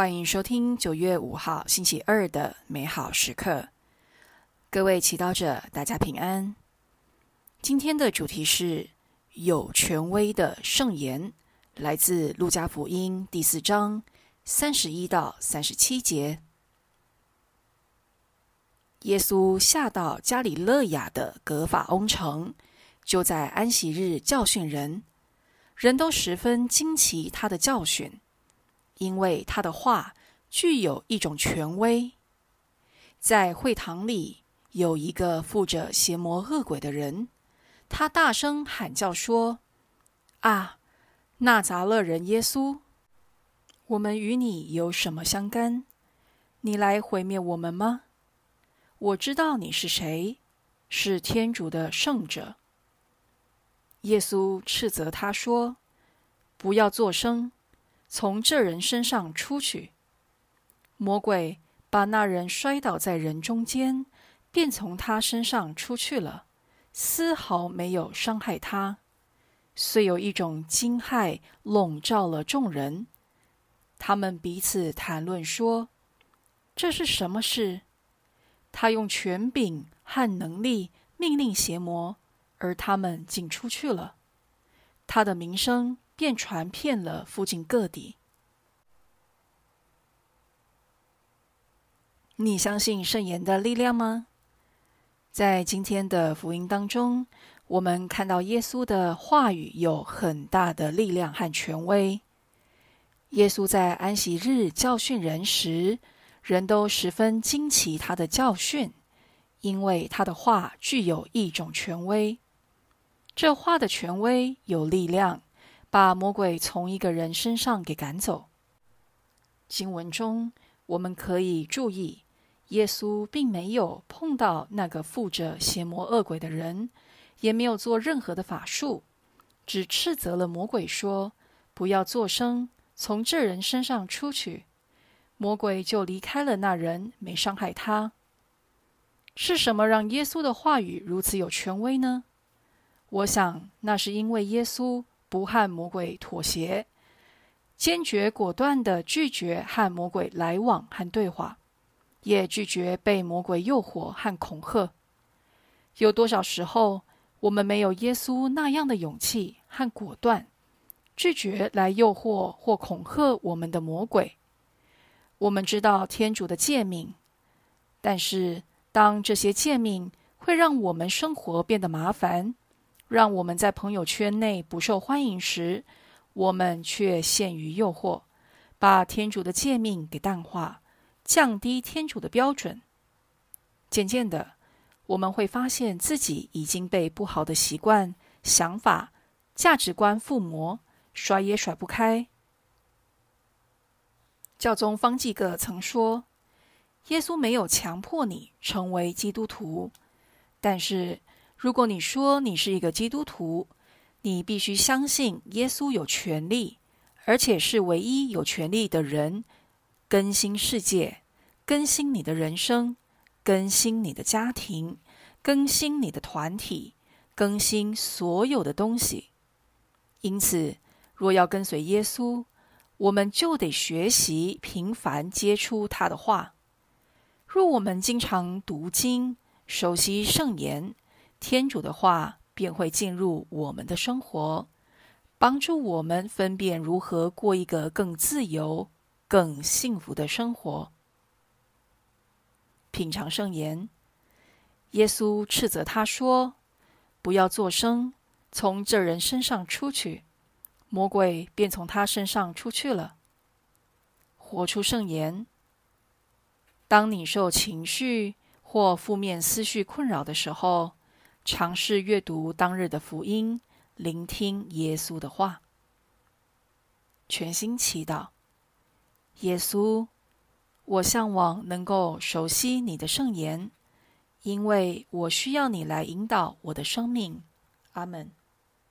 欢迎收听九月五号星期二的美好时刻。各位祈祷者，大家平安。今天的主题是有权威的圣言，来自路加福音第四章三十一到三十七节。耶稣下到加里勒亚的格法翁城，就在安息日教训人，人都十分惊奇他的教训。因为他的话具有一种权威，在会堂里有一个附着邪魔恶鬼的人，他大声喊叫说：“啊，纳匝勒人耶稣，我们与你有什么相干？你来毁灭我们吗？我知道你是谁，是天主的圣者。”耶稣斥责他说：“不要作声。”从这人身上出去。魔鬼把那人摔倒在人中间，便从他身上出去了，丝毫没有伤害他。虽有一种惊骇笼罩了众人，他们彼此谈论说：“这是什么事？他用权柄和能力命令邪魔，而他们竟出去了。他的名声。”便传遍了附近各地。你相信圣言的力量吗？在今天的福音当中，我们看到耶稣的话语有很大的力量和权威。耶稣在安息日教训人时，人都十分惊奇他的教训，因为他的话具有一种权威。这话的权威有力量。把魔鬼从一个人身上给赶走。经文中，我们可以注意，耶稣并没有碰到那个附着邪魔恶鬼的人，也没有做任何的法术，只斥责了魔鬼说：“不要作声，从这人身上出去。”魔鬼就离开了那人，没伤害他。是什么让耶稣的话语如此有权威呢？我想，那是因为耶稣。不和魔鬼妥协，坚决果断地拒绝和魔鬼来往和对话，也拒绝被魔鬼诱惑和恐吓。有多少时候，我们没有耶稣那样的勇气和果断，拒绝来诱惑或恐吓我们的魔鬼？我们知道天主的诫命，但是当这些诫命会让我们生活变得麻烦，让我们在朋友圈内不受欢迎时，我们却陷于诱惑，把天主的诫命给淡化，降低天主的标准。渐渐的，我们会发现自己已经被不好的习惯、想法、价值观附魔，甩也甩不开。教宗方济各曾说：“耶稣没有强迫你成为基督徒，但是。”如果你说你是一个基督徒，你必须相信耶稣有权利，而且是唯一有权利的人，更新世界，更新你的人生，更新你的家庭，更新你的团体，更新所有的东西。因此，若要跟随耶稣，我们就得学习频繁接触他的话。若我们经常读经，熟悉圣言。天主的话便会进入我们的生活，帮助我们分辨如何过一个更自由、更幸福的生活。品尝圣言，耶稣斥责他说：“不要作声，从这人身上出去。”魔鬼便从他身上出去了。活出圣言。当你受情绪或负面思绪困扰的时候，尝试阅读当日的福音，聆听耶稣的话，全心祈祷。耶稣，我向往能够熟悉你的圣言，因为我需要你来引导我的生命。阿门。